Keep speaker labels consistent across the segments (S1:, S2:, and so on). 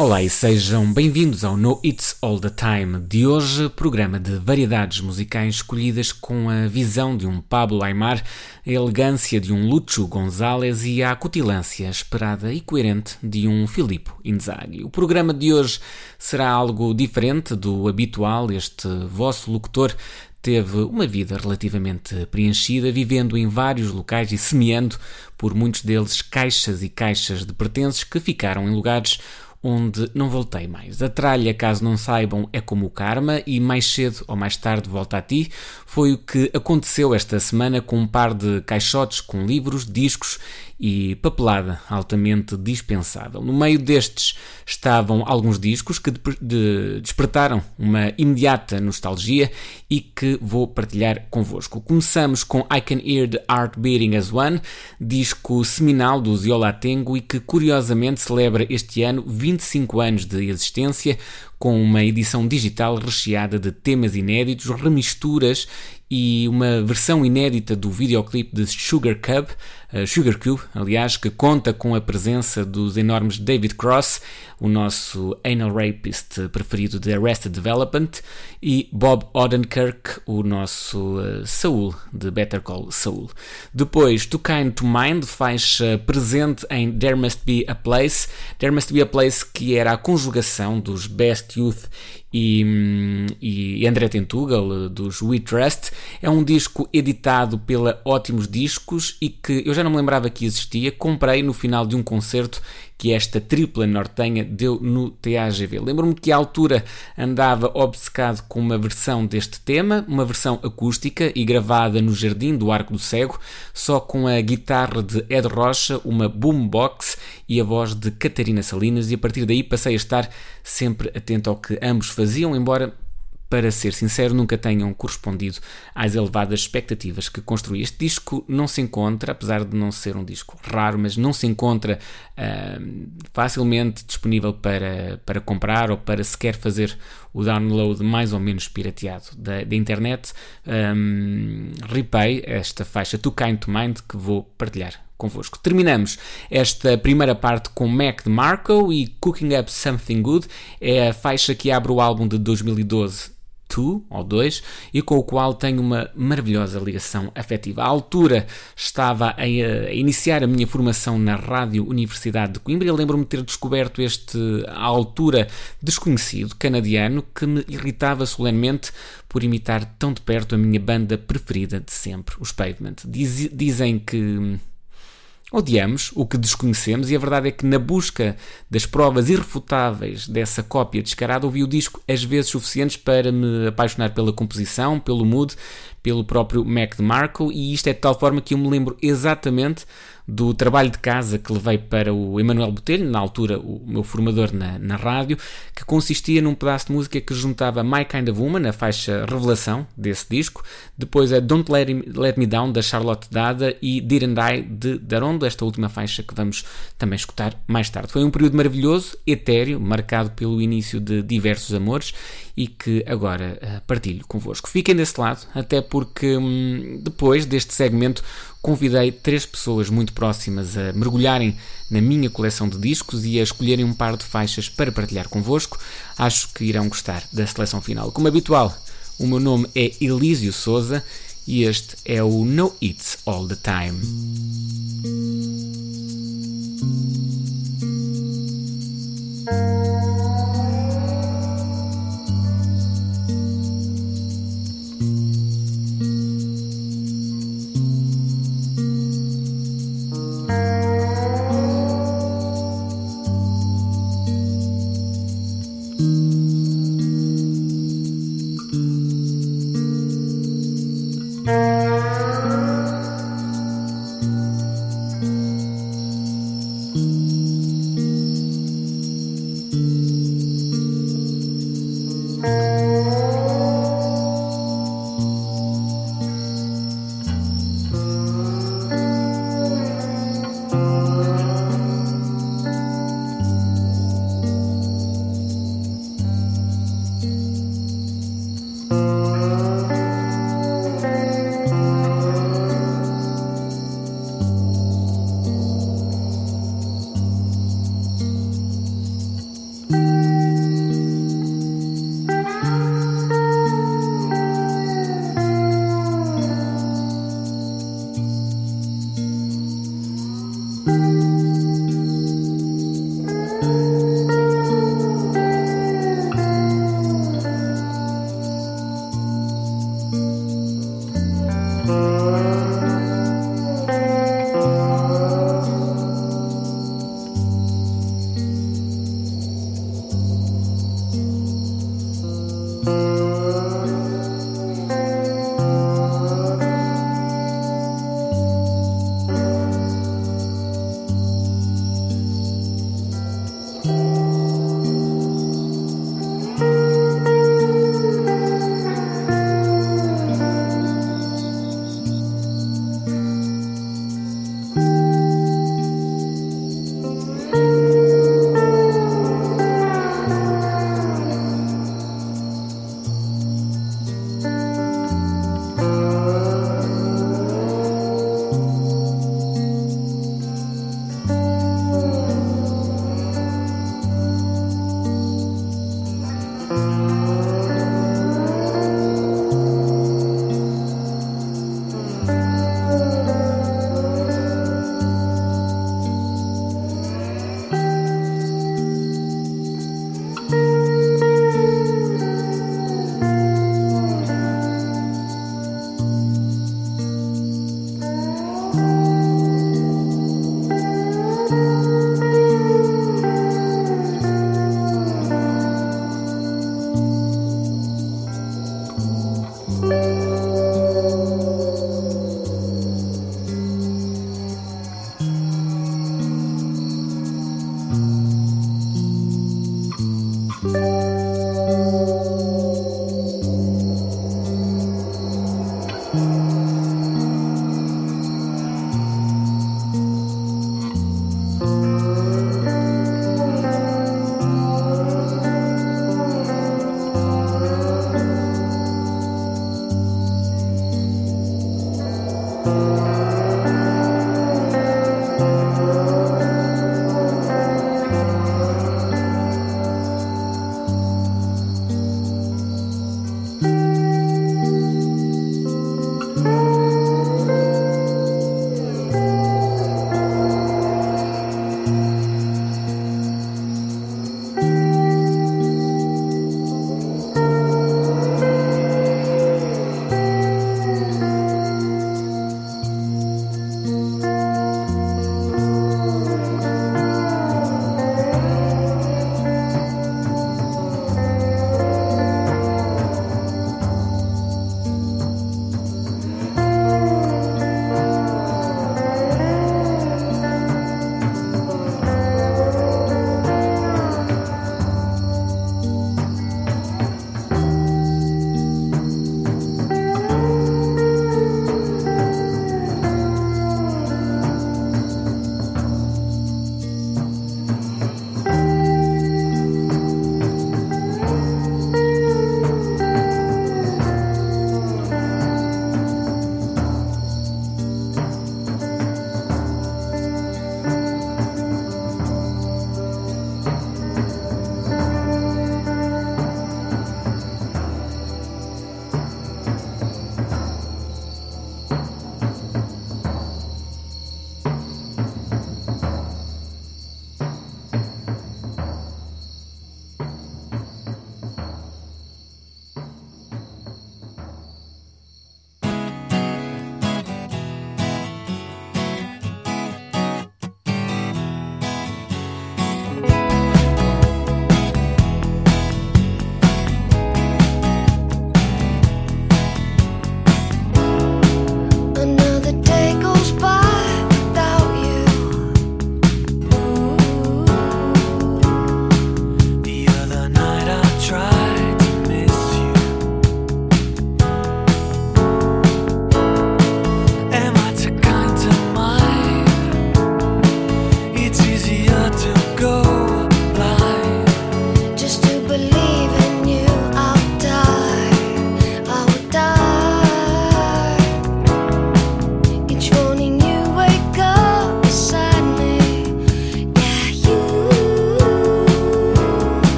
S1: Olá e sejam bem-vindos ao No It's All the Time de hoje, programa de variedades musicais escolhidas com a visão de um Pablo Aymar, a elegância de um Lucho Gonzalez e a acutilância esperada e coerente de um Filippo Inzaghi. O programa de hoje será algo diferente do habitual, este vosso locutor teve uma vida relativamente preenchida, vivendo em vários locais e semeando por muitos deles caixas e caixas de pertences que ficaram em lugares onde não voltei mais. A tralha, caso não saibam, é como o karma e mais cedo ou mais tarde volta a ti. Foi o que aconteceu esta semana com um par de caixotes com livros, discos e papelada altamente dispensável. No meio destes estavam alguns discos que de, de, despertaram uma imediata nostalgia e que vou partilhar convosco. Começamos com I Can Hear the Heart Beating as One, disco seminal do Ziola Tengo e que curiosamente celebra este ano 25 anos de existência com uma edição digital recheada de temas inéditos, remisturas e uma versão inédita do videoclipe de Sugar Cub, Sugar Cube, aliás, que conta com a presença dos enormes David Cross, o nosso anal rapist preferido de Arrested Development, e Bob Odenkirk, o nosso uh, Saul de Better Call Saul. Depois, To Kind to Mind, faixa presente em There Must Be a Place, There Must Be a Place que era a conjugação dos Best Youth e, e André Tentugal, dos We Trust. É um disco editado pela Ótimos Discos e que eu já não me lembrava que existia. Comprei no final de um concerto que esta tripla nortenha deu no TAGV. Lembro-me que à altura andava obcecado com uma versão deste tema, uma versão acústica e gravada no Jardim do Arco do Cego, só com a guitarra de Ed Rocha, uma boombox e a voz de Catarina Salinas, e a partir daí passei a estar sempre atento ao que ambos faziam, embora para ser sincero, nunca tenham correspondido às elevadas expectativas que construí. Este disco não se encontra, apesar de não ser um disco raro, mas não se encontra uh, facilmente disponível para, para comprar ou para sequer fazer o download mais ou menos pirateado da, da internet. Um, ripei esta faixa To Kind to Mind que vou partilhar convosco. Terminamos esta primeira parte com Mac DeMarco e Cooking Up Something Good. É a faixa que abre o álbum de 2012 2 ou 2 e com o qual tenho uma maravilhosa ligação afetiva. À altura estava a, a iniciar a minha formação na Rádio Universidade de Coimbra e lembro-me de ter descoberto este, à altura, desconhecido canadiano que me irritava solenemente por imitar tão de perto a minha banda preferida de sempre, os Pavement. Diz, dizem que Odiamos o que desconhecemos e a verdade é que, na busca das provas irrefutáveis dessa cópia descarada, ouvi o disco às vezes suficientes para me apaixonar pela composição, pelo mood, pelo próprio Mac DeMarco, e isto é de tal forma que eu me lembro exatamente do trabalho de casa que levei para o Emanuel Botelho, na altura o meu formador na, na rádio, que consistia num pedaço de música que juntava My Kind of Woman, a faixa revelação desse disco, depois a Don't Let, Me, Let Me Down, da Charlotte Dada, e Didn't I, de Darondo, esta última faixa que vamos também escutar mais tarde. Foi um período maravilhoso, etéreo, marcado pelo início de diversos amores, e que agora uh, partilho convosco. Fiquem desse lado, até porque hum, depois deste segmento convidei três pessoas muito próximas a mergulharem na minha coleção de discos e a escolherem um par de faixas para partilhar convosco. Acho que irão gostar da seleção final. Como habitual, o meu nome é Elísio Souza e este é o No It's All the Time.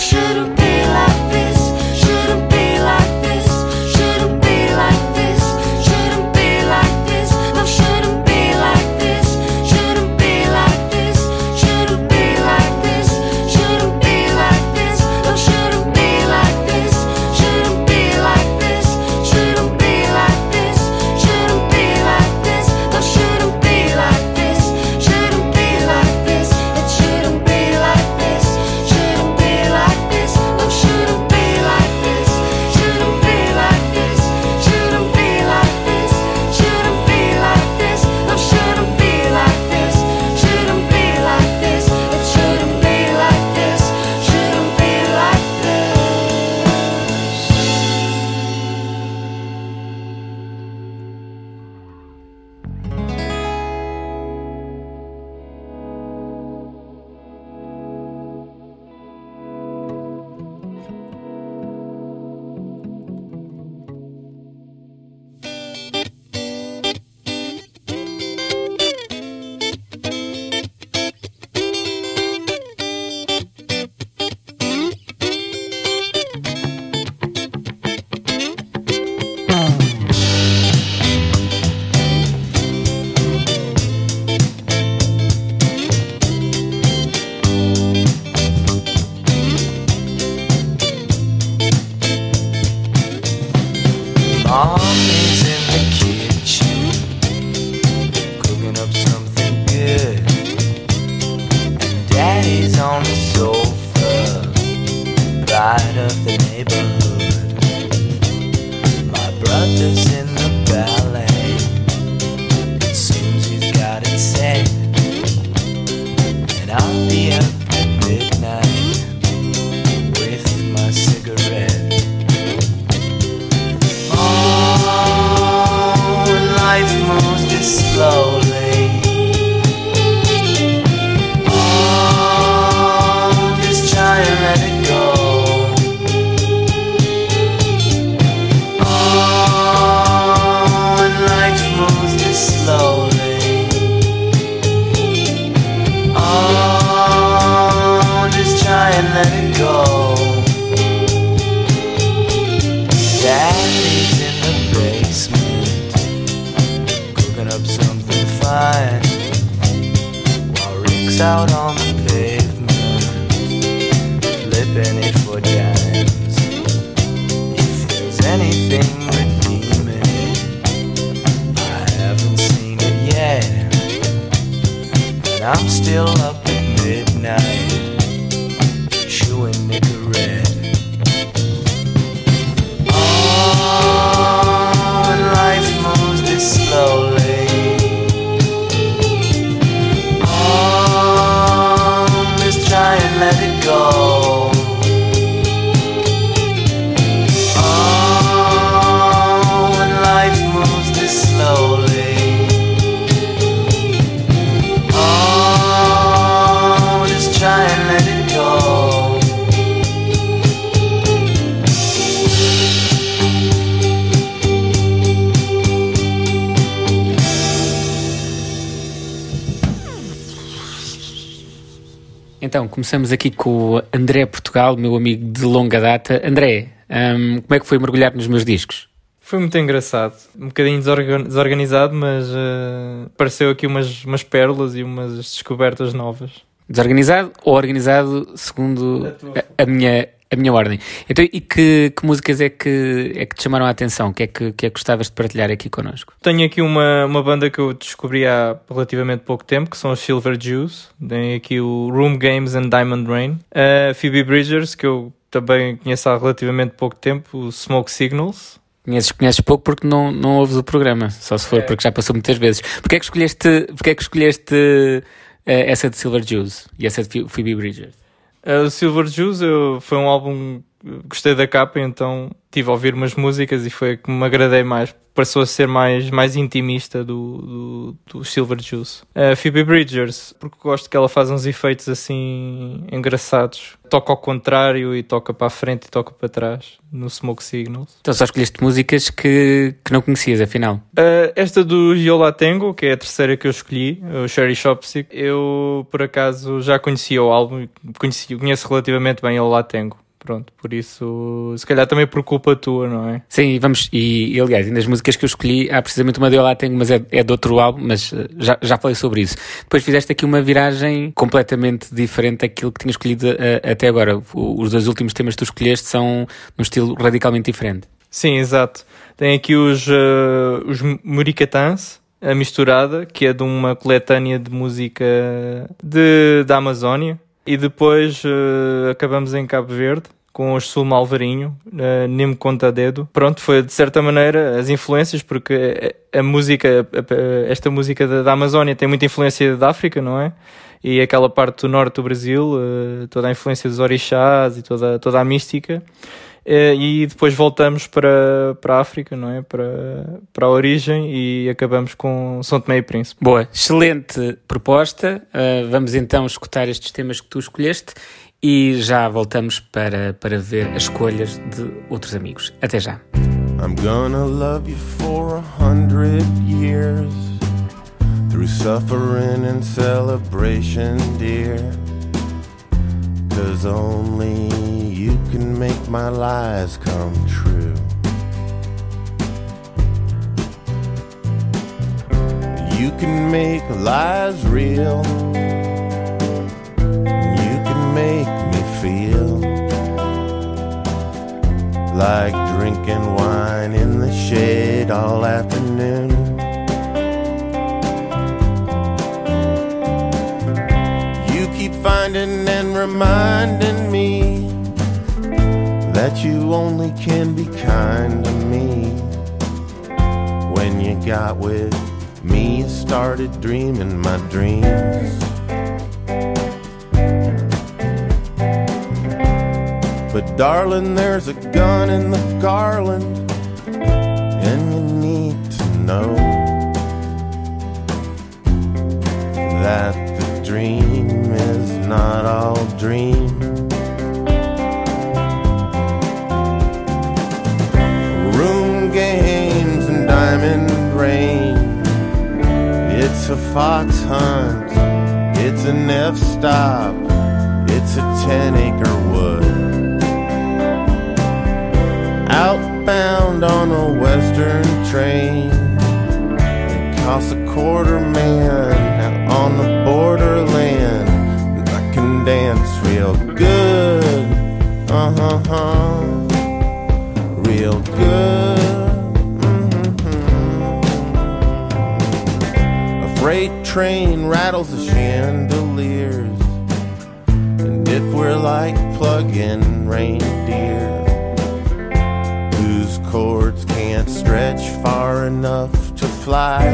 S2: should have side of the neighborhood.
S3: Então, começamos aqui com o André Portugal, meu amigo de longa data. André, um, como é que foi mergulhar nos meus discos?
S4: Foi muito engraçado, um bocadinho desorganizado, mas uh, pareceu aqui umas, umas pérolas e umas descobertas novas.
S3: Desorganizado ou organizado segundo a, a, minha, a minha ordem. Então, e que, que, músicas é que, é que te chamaram a atenção? O que é que, que é que gostavas de partilhar aqui connosco?
S4: Tenho aqui uma, uma banda que eu descobri há relativamente pouco tempo, que são os Silver Jews. Tem aqui o Room Games and Diamond Rain. A Phoebe Bridgers, que eu também conheço há relativamente pouco tempo, o Smoke Signals.
S3: Conheces, conheces pouco porque não, não ouves o programa, só se for é. porque já passou muitas vezes. Porquê é que escolheste, porquê é que escolheste uh, essa de Silver Jews e essa de Phoebe Bridgers?
S4: Uh, o Silver Jews eu, foi um álbum, gostei da capa, então tive a ouvir umas músicas e foi que me agradei mais passou a ser mais, mais intimista do, do, do Silver Juice. A Phoebe Bridgers, porque gosto que ela faz uns efeitos assim engraçados. Toca ao contrário e toca para a frente e toca para trás no Smoke Signals.
S3: Então só escolheste músicas que, que não conhecias, afinal?
S4: Uh, esta do Yola Tango, que é a terceira que eu escolhi, o Sherry Shopsick, eu por acaso já conhecia o álbum, conheci, conheço relativamente bem Yola Tango. Pronto, por isso, se calhar também por culpa tua, não é?
S3: Sim, vamos, e, e aliás, nas músicas que eu escolhi, há precisamente uma de lá tenho, mas é, é de outro álbum, mas eh, já, já falei sobre isso. Depois fizeste aqui uma viragem completamente diferente daquilo que tinha escolhido a, eh, até agora. O, os dois últimos temas que tu escolheste são num estilo radicalmente diferente.
S4: Sim, exato. Tem aqui os, uh, os Muricatãs, a misturada, que é de uma coletânea de música de, da Amazónia e depois uh, acabamos em Cabo Verde com os Sul Malvarinho, uh, Nem Conta Dedo. Pronto, foi de certa maneira as influências, porque a, a música, a, esta música da, da, Amazónia tem muita influência da África, não é? E aquela parte do norte do Brasil, uh, toda a influência dos orixás e toda, toda a mística. Eh, e depois voltamos para, para a África, não é? Para, para a origem e acabamos com São Tomé e Príncipe.
S3: Boa, excelente proposta. Uh, vamos então escutar estes temas que tu escolheste e já voltamos para, para ver as escolhas de outros amigos. Até já. I'm gonna love you for a hundred years Through suffering and celebration, dear Cause only you can make my lies come true. You can make lies real. You can make me feel like drinking wine in the shade all afternoon. Finding and reminding me that you only can be kind to me. When you got with me, started dreaming my dreams. But darling, there's a gun in the garland, and you need to know that not all dream. Room games and diamond rain. It's a fox hunt. It's an F stop. It's a ten acre wood. Outbound on a western train. It costs a quarter man train rattles the chandeliers. And if we're like plug in reindeer, whose cords can't stretch far enough to fly.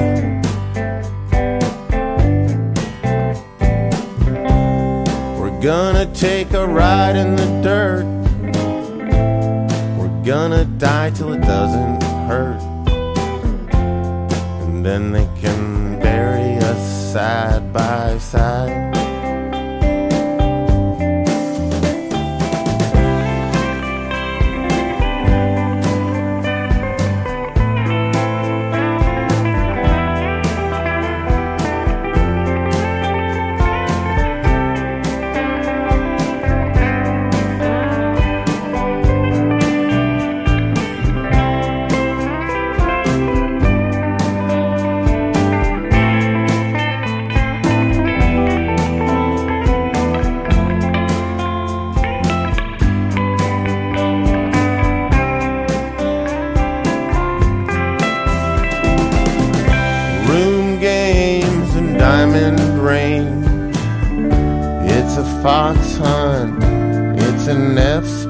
S3: We're gonna take a ride in the dirt. We're gonna die till it doesn't hurt. And then they side by side.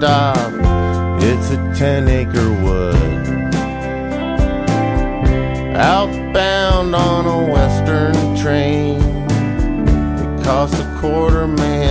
S5: Stop. It's a 10 acre wood. Outbound on a western train. It costs a quarter man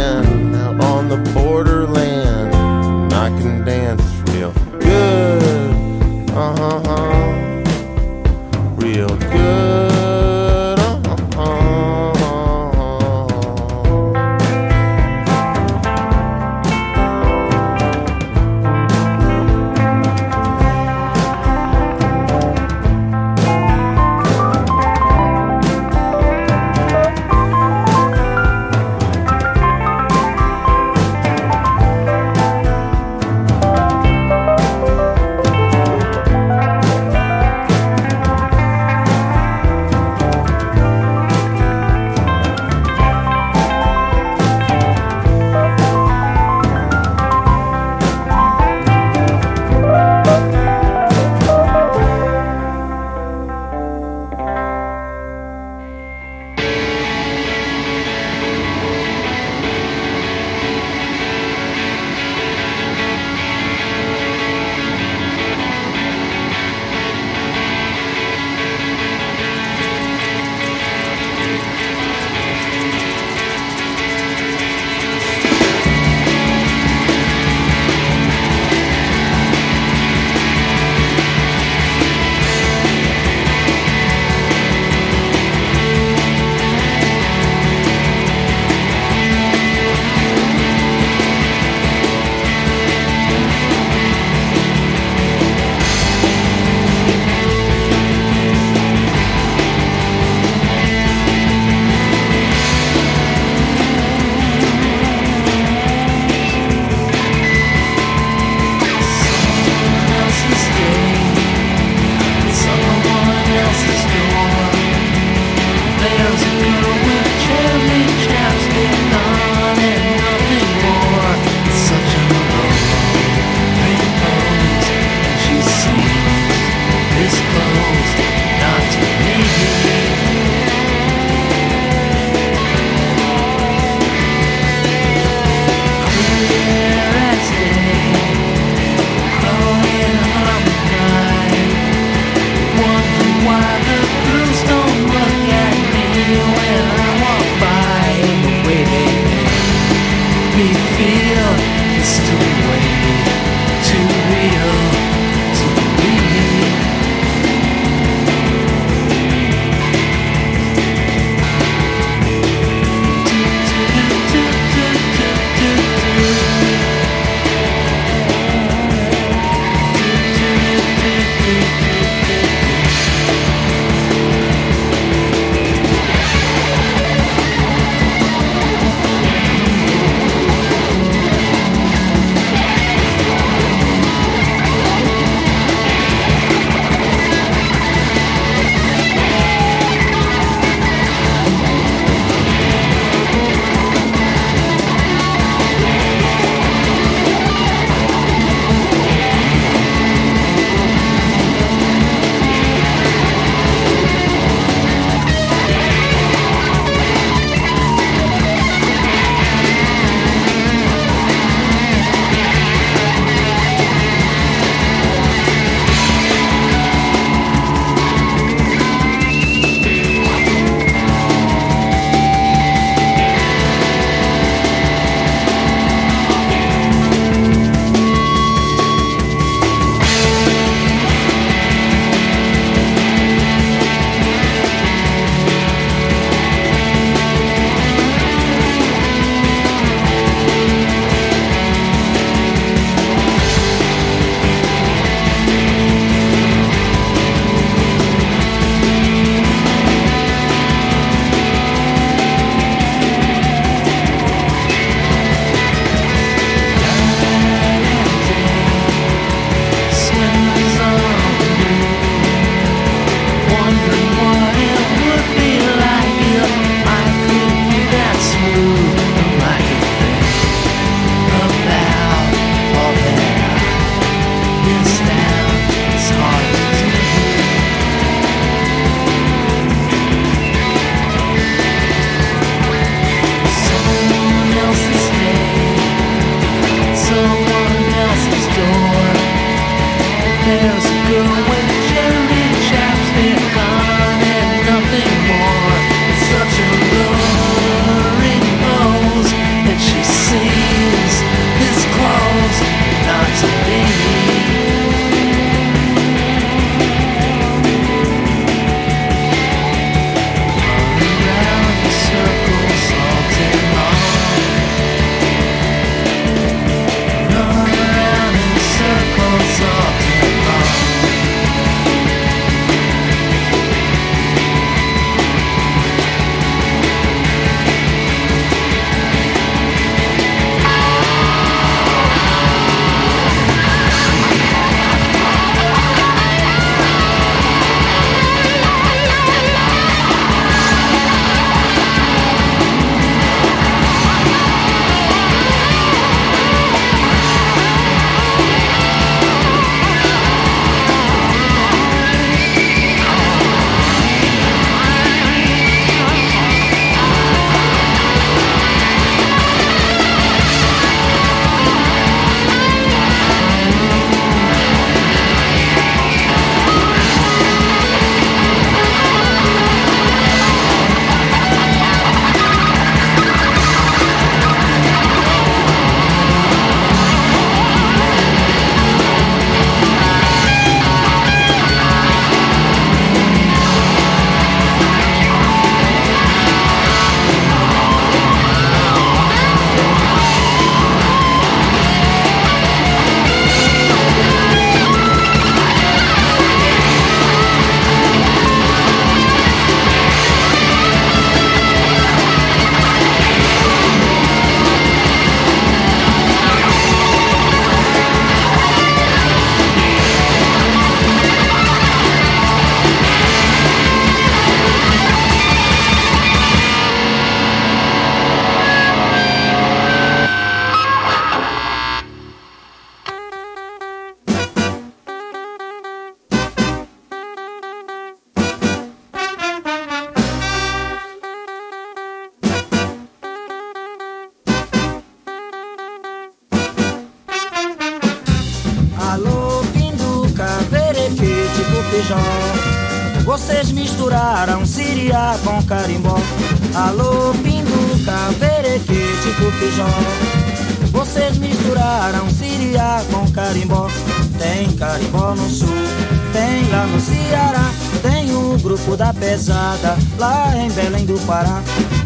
S6: tem lá no Ceará. Tem o grupo da pesada lá em Belém do Pará.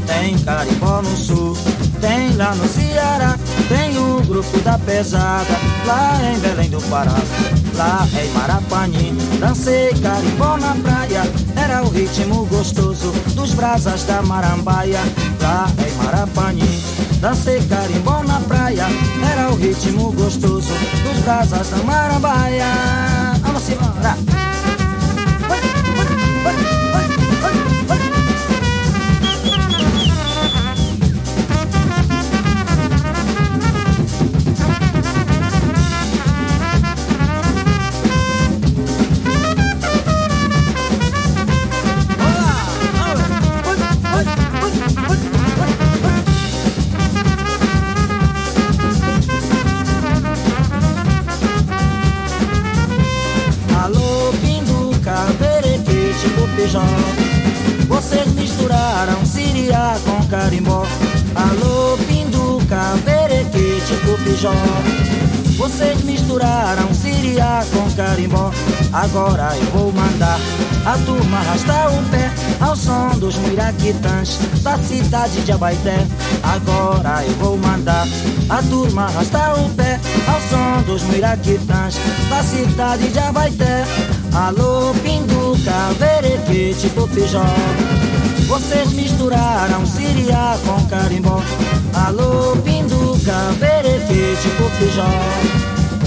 S6: Tem carimbó no sul, tem lá no Ceará. Tem o grupo da pesada lá em Belém do Pará. Lá em Marapani, dancei carimbó na praia. Era o ritmo gostoso dos brasas da marambaia. Lá em Marapani, dancei carimbó na praia. Era o ritmo gostoso dos brasas da marambaia. Vamos cupijó Vocês misturaram Siriá com carimbó. Agora eu vou mandar a turma arrastar o pé Ao som dos miraquitãs da cidade de Abaité. Agora eu vou mandar a turma arrastar o pé Ao som dos miraquitãs da cidade de Abaité. Alô, pinduca, verequete, cupijó Vocês misturaram Siriá com carimbó. Alô, pinduca, verequete, cupijó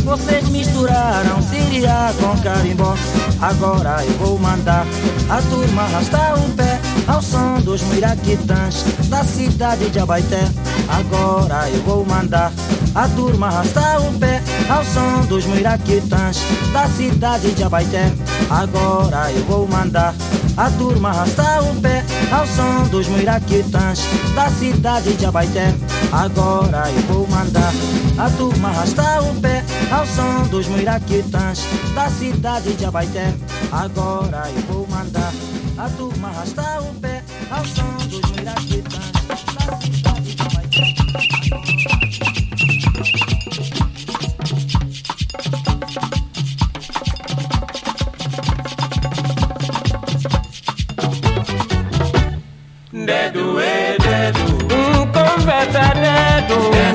S6: vocês misturaram Siriá com carimbó. Agora eu vou mandar a turma arrastar o pé Ao som dos miraquitãs da cidade de Abaité. Agora eu vou mandar a turma arrastar o pé Ao som dos miraquitãs da cidade de Abaité. Agora eu vou mandar a turma arrastar o pé Ao som dos miraquitãs da cidade de Abaité. Agora eu vou mandar a turma arrastar o pé Ao som dos miraquitãs da cidade de Abaité. Agora eu vou mandar a turma arrastar o pé Ao som dos miraquitãs da cidade de Abaité
S7: conversa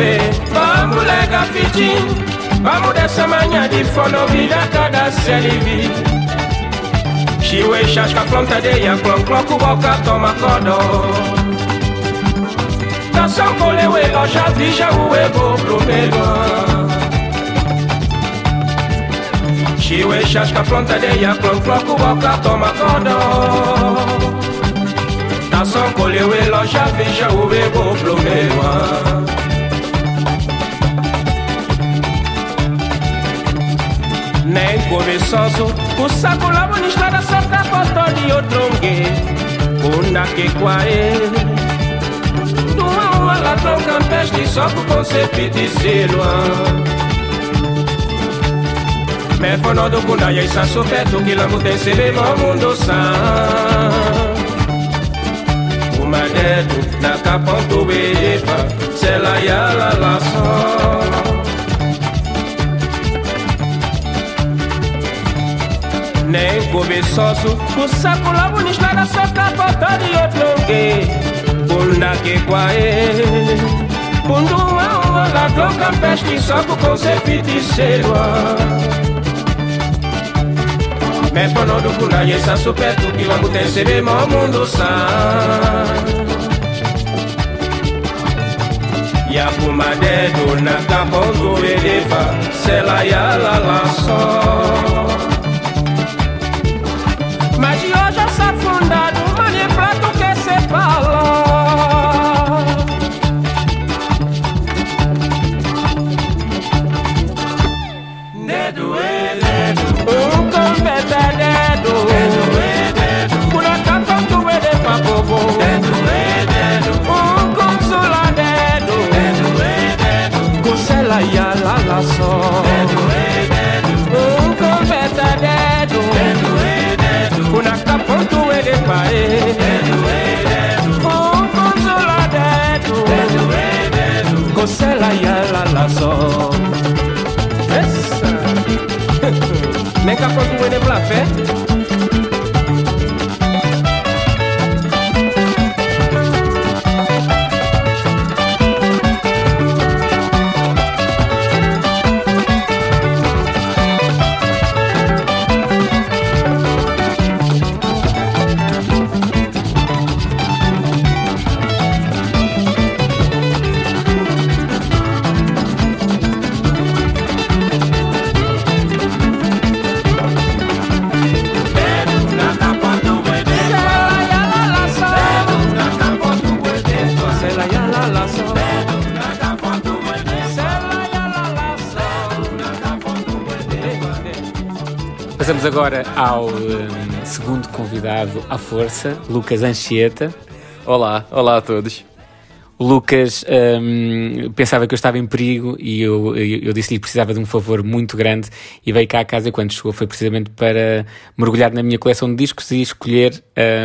S7: e bambuleka fiti bamudesamanya difono bilaka daselivi shiwe shashka flontade ya klonklo kuboka tomakodo tasankolewe loja vijauwe boblumelo shiwe shashka flontade ya klonklo kuboka tomakodo tasankolewe loja vijauwe boblumelwa Numa uma ladrão campestre Só com conceito de silva Me fono do kunda ya isa sopeto Kila mute sebe mo mundo san Uma dedo na do befa Sela ya la de outrongue Bunda que quae Bundu uma ladrão campestre Só com conceito de silva Me fono do kuna yesa mute sebe mo mundo san Ya puma dedo na caponto elefa Se la ya la 买去。Caponto elefa Dedo é dedo Um consola
S1: ao hum, segundo convidado à força, Lucas Anchieta.
S8: Olá, olá a todos.
S1: O Lucas hum, pensava que eu estava em perigo e eu, eu, eu disse-lhe que precisava de um favor muito grande e veio cá à casa quando chegou foi precisamente para mergulhar na minha coleção de discos e escolher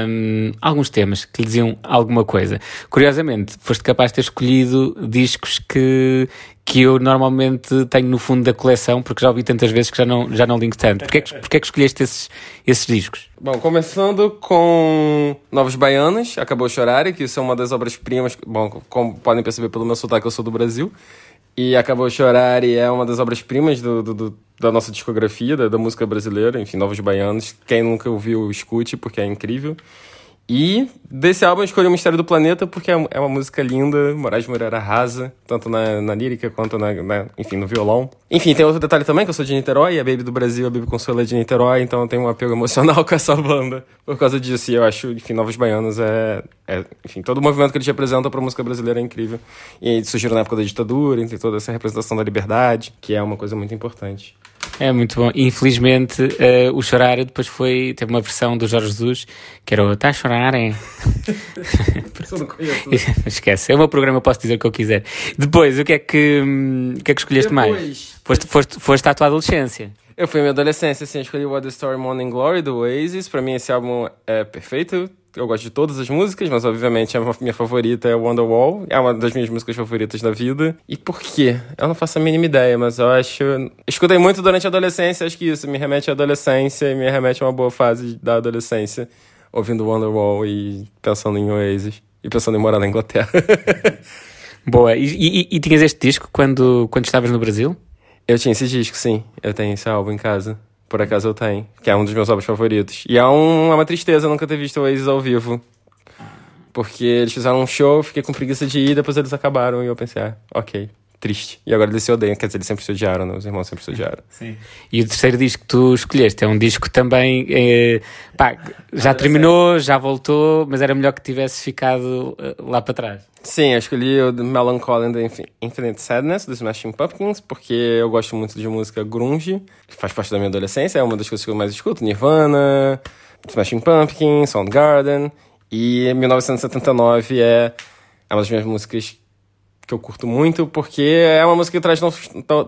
S1: hum, alguns temas que lhe diziam alguma coisa. Curiosamente, foste capaz de ter escolhido discos que, que eu normalmente tenho no fundo da coleção porque já ouvi tantas vezes que já não, já não ligo tanto. Porquê é porquê é que escolheste esses, esses discos?
S8: Bom, começando com Novos Baianos, Acabou Chorar, que isso é uma das obras-primas. Bom, como podem perceber pelo meu sotaque, eu sou do Brasil. E Acabou Chorar é uma das obras-primas do, do- do- da nossa discografia, da, da música brasileira. Enfim, Novos Baianos. Quem nunca ouviu, escute, porque é incrível. E desse álbum eu escolhi o Mistério do Planeta porque é é uma música linda, Moraes Moreira arrasa, tanto na, na lírica quanto na, na- enfim, no violão. Enfim, tem outro detalhe também, que eu sou de Niterói, a Baby do Brasil, a Baby Consuelo é de Niterói, então eu tenho um apego emocional com essa banda. Por causa disso, e eu acho, enfim, Novos Baianos é, é- Enfim, todo o movimento que eles representam pra música brasileira é incrível. E surgiram na época da ditadura, tem toda essa representação da liberdade, que é uma coisa muito importante.
S1: É muito bom. Infelizmente, eh, o Chorar depois foi. Teve uma versão do Jorge Jesus que era o Tá a chorar,
S8: conheço.
S1: Esquece, é o meu programa, eu posso dizer o que eu quiser. Depois, o que é que, hum, o que, é que escolheste mais?
S8: Depois.
S1: Foste, foste, foste à tua adolescência.
S8: Eu fui minha adolescência, assim, escolhi What the Story Morning Glory do Oasis. Pra mim esse álbum é perfeito. Eu gosto de todas as músicas, mas obviamente a minha favorita é Wonderwall. É uma das minhas músicas favoritas da vida. E por quê? Eu não faço a mínima ideia, mas eu acho... Escutei muito durante a adolescência, acho que isso me remete à adolescência e me remete a uma boa fase da adolescência. Ouvindo Wonderwall e pensando em Oasis. E pensando em morar na Inglaterra.
S1: Boa. E, e- e tinhas este disco quando, quando estavas no Brasil?
S8: Eu tinha esse disco, sim. Eu tenho esse álbum em casa. Por acaso eu tenho. Que é um dos meus álbuns favoritos. E é, um- é uma tristeza nunca ter visto o Oasis ao vivo. Porque eles fizeram um show, fiquei com preguiça de ir, depois eles acabaram e eu pensei, ah, ok, triste. E agora eles se odeiam, quer dizer, eles sempre se odiaram, né? Os irmãos sempre se odiaram.
S1: E o terceiro disco que tu escolheste é um disco também. eh, pá, já terminou, já voltou, mas era melhor que tivesse ficado eh, lá para trás.
S8: Sim, eu escolhi o The Melancholy and the Infi- Infinite Sadness, do Smashing Pumpkins, porque eu gosto muito de música grunge, que faz parte da minha adolescência, é uma das coisas que eu mais escuto, Nirvana, Smashing Pumpkins, Soundgarden, e 1979 é, é uma das minhas músicas que eu curto muito, porque é uma música que traz,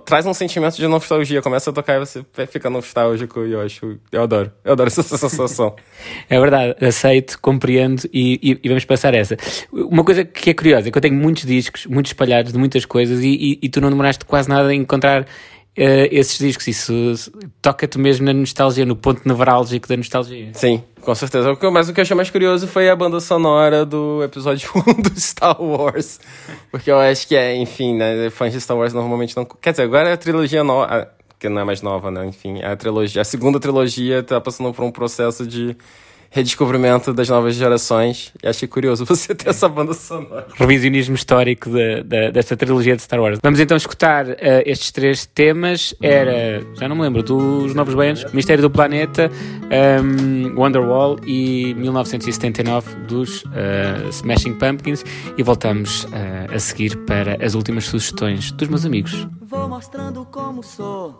S8: traz um sentimento de nostalgia, começa a tocar e você fica nostálgico, e eu acho, eu adoro, eu adoro essa sensação.
S1: É verdade, aceito, compreendo e, e- e vamos passar essa. Uma coisa que é curiosa é que eu tenho muitos discos, muitos espalhados de muitas coisas e, e- tu não demoraste quase nada em encontrar eh, esses discos. Isso toca-te mesmo na nostalgia, no ponto nevrálgico da nostalgia.
S8: Sim, com certeza. O que Mas o que eu achei mais curioso foi a banda sonora do episódio 1 do Star Wars. Porque eu acho que é, enfim, né? Fãs de Star Wars normalmente não. Quer dizer, agora é a trilogia nova. Que não é mais nova, né? Enfim, a trilogia. A segunda trilogia tá passando por um processo de redescobrimento das novas gerações. E achei curioso você ter essa banda sonora.
S1: Revisionismo histórico da, da, dessa trilogia de Star Wars. Vamos então escutar uh, estes três temas. Era, já não me lembro, dos Novos Baianos, Mistério do Planeta, um, Wonderwall e 1979 dos uh, Smashing Pumpkins. E voltamos uh, a seguir para as últimas sugestões dos meus amigos.
S9: Vou mostrando como sou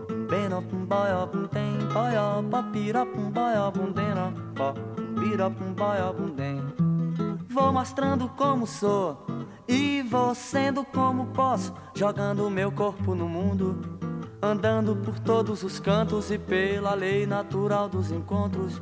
S9: bena pum baia pum tem baia pa pira pum baia pum dena pa pira pum baia pum tem Vou mostrando como sou e vou sendo como posso, jogando meu corpo no mundo, andando por todos os cantos e pela lei natural dos encontros.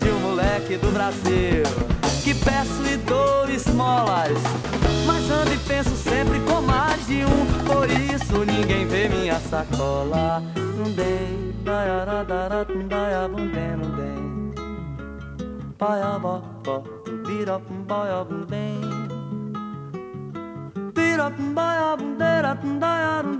S9: de um moleque do Brasil que peço e dou esmolas, mas ando e penso sempre com mais de um. Por isso ninguém vê minha sacola. Não dei, daiaradara, daiabundem, não dei. Paiabó, birapum, baiabundem. Birapum, baiabundeira, daiarundem.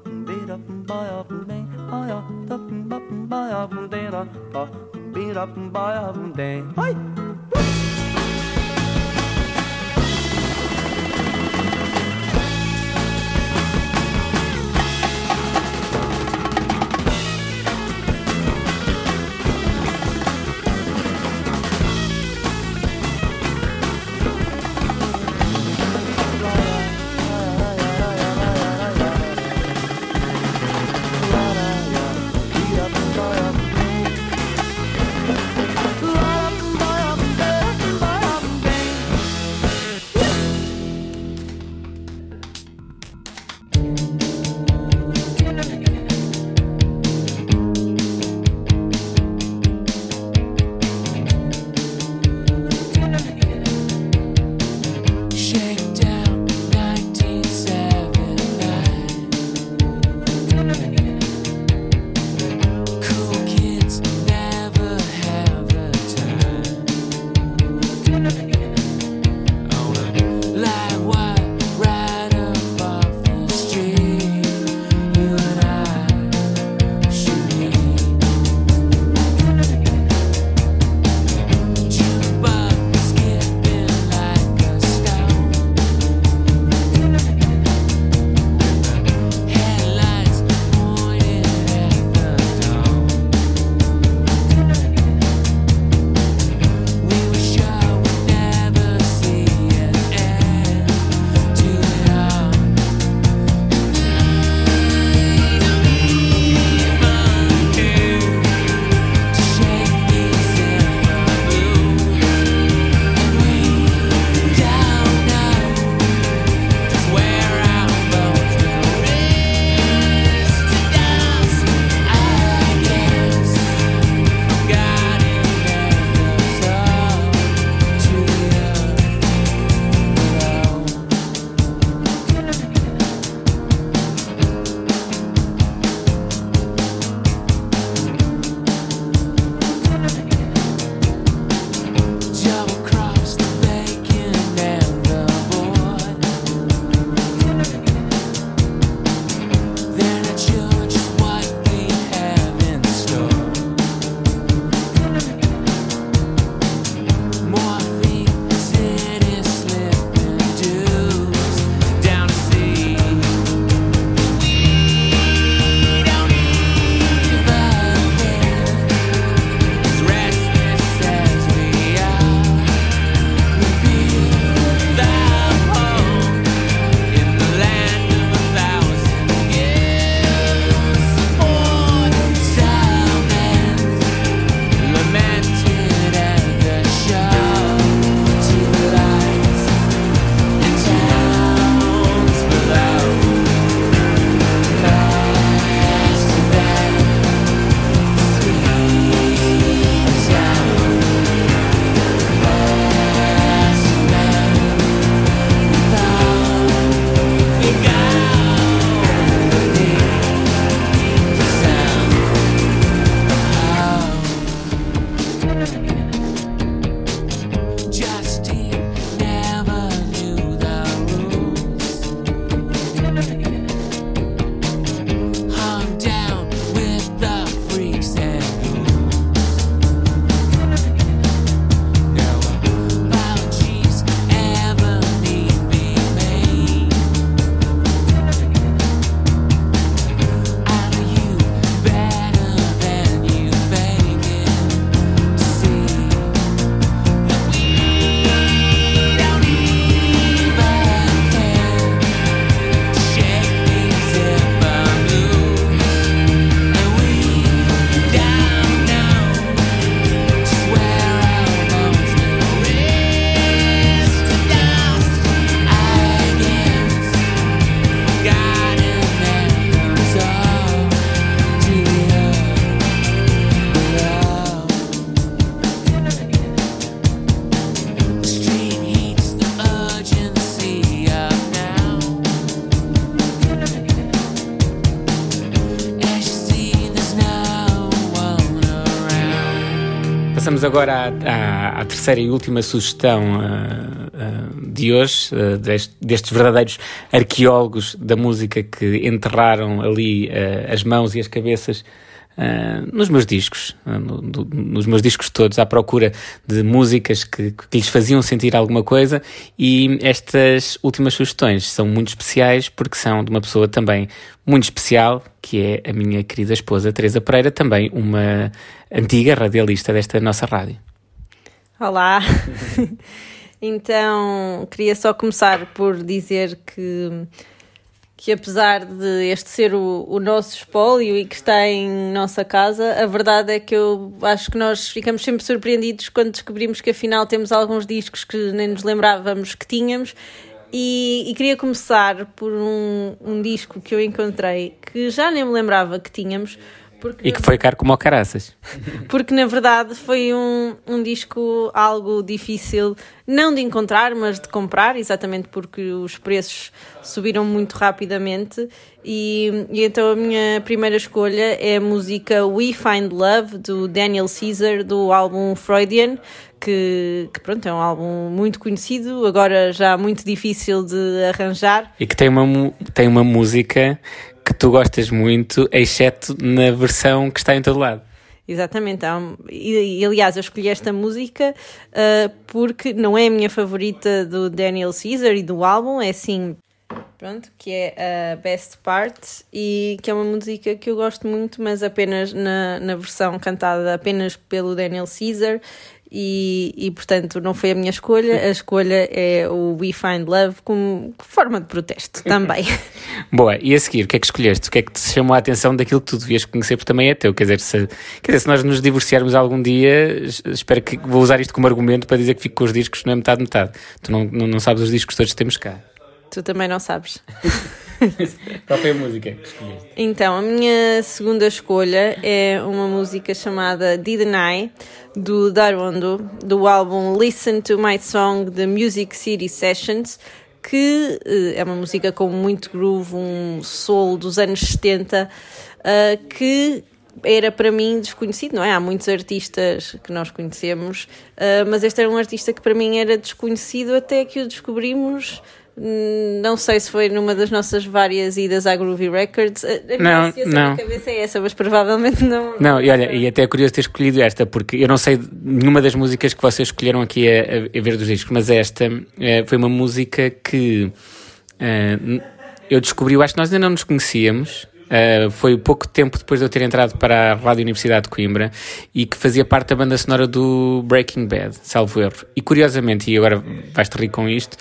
S9: Bira baya bem aya ta baya bundera pa bira baya bundem ai
S1: passamos agora à, à, à terceira e última sugestão uh, uh, de hoje, uh, deste, destes verdadeiros arqueólogos da música que enterraram ali as mãos e as cabeças Uh, nos meus discos, no, no, nos meus discos todos, à procura de músicas que, que, lhes faziam sentir alguma coisa, e estas últimas sugestões são muito especiais porque são de uma pessoa também muito especial, que é a minha querida esposa Teresa Pereira, também uma antiga radialista desta nossa rádio.
S10: Olá! então, queria só começar por dizer que que apesar de este ser o, o nosso espólio e que está em nossa casa, a verdade é que eu acho que nós ficamos sempre surpreendidos quando descobrimos que afinal temos alguns discos que nem nos lembrávamos que tínhamos. E, e queria começar por um, um disco que eu encontrei que já nem me lembrava que tínhamos,
S1: porque, e que foi caro como o caraças.
S10: Porque na verdade foi um, um disco algo difícil, não de encontrar, mas de comprar, exatamente porque os preços subiram muito rapidamente. E, e então a minha primeira escolha é a música We Find Love, do Daniel Caesar, do álbum Freudian, que, que, pronto, é um álbum muito conhecido, agora já muito difícil de arranjar.
S1: E que tem uma, tem uma música que tu gostas muito, exceto na versão que está em todo lado.
S10: Exatamente, e, aliás eu escolhi esta música uh, porque não é a minha favorita do Daniel Caesar e do álbum, é assim, pronto, que é a Best Part e que é uma música que eu gosto muito, mas apenas na, na versão cantada apenas pelo Daniel Caesar e, e, portanto não foi a minha escolha. A escolha é o We Find Love como forma de protesto também.
S1: Boa, e a seguir, o que é que escolheste? O que é que te chamou a atenção daquilo que tu devias conhecer, porque também é teu? Quer dizer, se, quer dizer, se nós nos divorciarmos algum dia, espero que vou usar isto como argumento para dizer que fico com os discos, não é metade, metade. Tu não, não, não sabes os discos todos que temos cá.
S10: Tu também não sabes.
S1: Qual foi a música que escolheste?
S10: Então, a minha segunda escolha é uma música chamada Didn't I, do Darondo, do álbum Listen to My Song, The Music City Sessions, que uh, é uma música com muito groove, um soul dos anos 70, uh, eh, que era para mim desconhecido, não é? Há muitos artistas que nós conhecemos, uh, mas este era um artista que para mim era desconhecido até que o descobrimos não sei se foi numa das nossas várias idas à Groovy Records. A
S1: não, não.
S10: cabeça é essa, mas provavelmente não.
S1: Não, e olha, e até é curioso ter escolhido esta, porque eu não sei nenhuma das músicas que vocês escolheram aqui a, a ver dos discos, mas esta é, foi uma música que é, eu descobri, eu acho que nós ainda não nos conhecíamos. Uh, foi pouco tempo depois de eu ter entrado para a Rádio Universidade de Coimbra e que fazia parte da banda sonora do Breaking Bad, salvo erro. E curiosamente, e agora vais-te rir com isto,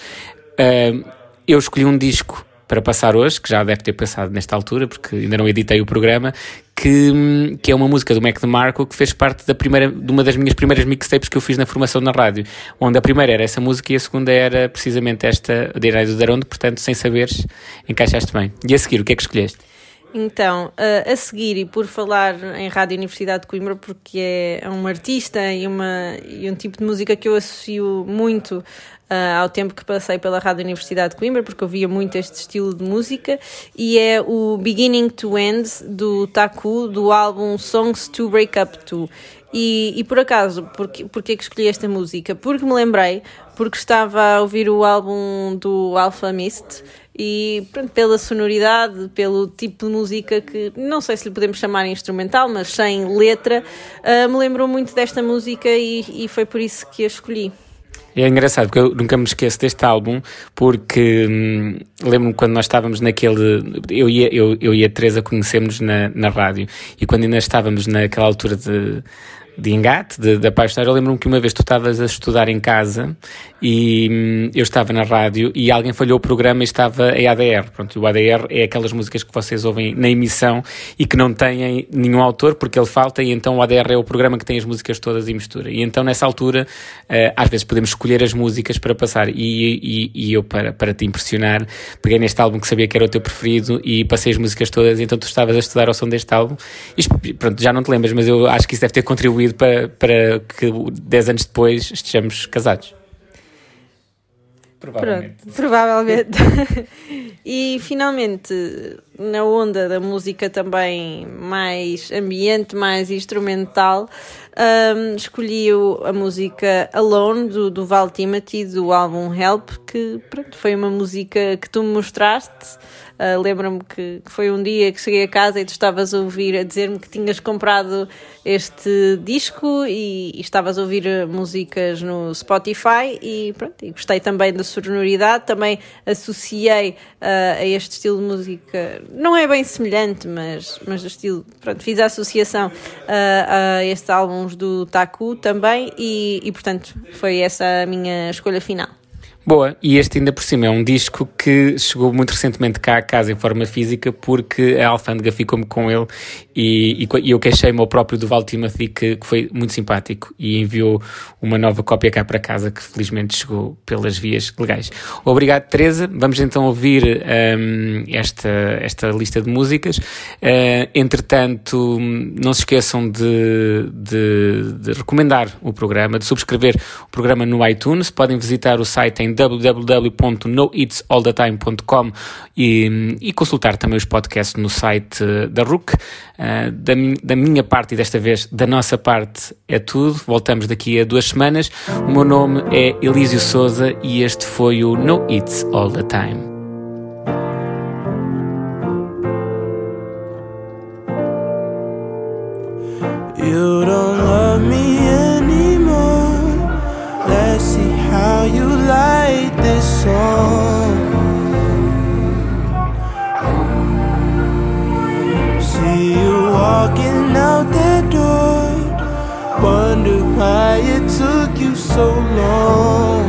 S1: Eu escolhi um disco para passar hoje, que já deve ter passado nesta altura, porque ainda não editei o programa, que, que é uma música do Mac DeMarco que fez parte da primeira, de uma das minhas primeiras mixtapes que eu fiz na formação na rádio, onde a primeira era essa música e a segunda era precisamente esta, Herói do Darondo, portanto, sem saberes, encaixaste bem. E a seguir, o que é que escolheste?
S10: Então, a seguir, e por falar em Rádio Universidade de Coimbra, porque é um artista e, uma, e um tipo de música que eu associo muito uh, ao tempo que passei pela Rádio Universidade de Coimbra, porque eu via muito este estilo de música, e é o Beginning to End do Taku, do álbum Songs to Break Up To. E, e por acaso, porque, porque que escolhi esta música? Porque me lembrei, porque estava a ouvir o álbum do Alpha Mist e pronto, pela sonoridade, pelo tipo de música que não sei se lhe podemos chamar instrumental, mas sem letra, uh, me lembrou muito desta música e, e foi por isso que a escolhi.
S1: É engraçado, porque eu nunca me esqueço deste álbum, porque hum, lembro-me quando nós estávamos naquele. Eu e eu, eu e a Teresa conhecemos na, na rádio, e quando ainda estávamos naquela altura de de engate, de, de. Eu lembro-me que uma vez tu estavas a estudar em casa e hum, eu estava na rádio e alguém falhou o programa e estava em ADR. Pronto, o ADR é aquelas músicas que vocês ouvem na emissão e que não têm nenhum autor porque ele falta e então o ADR é o programa que tem as músicas todas em mistura. E então nessa altura, uh, às vezes podemos escolher as músicas para passar e, e, e, eu, para, para te impressionar, peguei neste álbum que sabia que era o teu preferido e passei as músicas todas e então tu estavas a estudar ao som deste álbum. E, pronto, já não te lembras, mas eu acho que isso deve ter contribuído para, para que 10 anos depois estejamos casados.
S10: Provavelmente. Pronto, provavelmente. e finalmente, na onda da música também mais ambiente, mais instrumental, um, escolhi a música Alone do, do Val Timothy do álbum Help, que pronto, foi uma música que tu me mostraste. Uh, Lembro-me que, foi um dia que cheguei a casa e tu estavas a ouvir, a dizer-me que tinhas comprado este disco e, e estavas a ouvir uh, músicas no Spotify e pronto, e gostei também da sonoridade, também associei uh, a este estilo de música, não é bem semelhante, mas, mas do estilo, pronto, fiz a associação uh, a estes álbuns do Taku também e, e portanto foi essa a minha escolha final.
S1: Boa, e este ainda por cima é um disco que chegou muito recentemente cá a casa em forma física porque a Alfândega ficou-me com ele e, e, e eu queixei-me ao próprio do Val Timothy que, que, foi muito simpático e enviou uma nova cópia cá para casa que felizmente chegou pelas vias legais. Obrigado Teresa, vamos então ouvir um, esta, esta lista de músicas. Uh, entretanto, não se esqueçam de, de, de recomendar o programa, de subscrever o programa no iTunes, podem visitar o site em www.noitsallthetime.com e, e consultar também os podcasts no site da RUC. Uh, da, da, minha parte e desta vez da nossa parte é tudo. Voltamos daqui a duas semanas. O meu nome é Elísio Souza e este foi o No It's All the Time.
S11: Like. See you walking out that door. Wonder why it took you so long.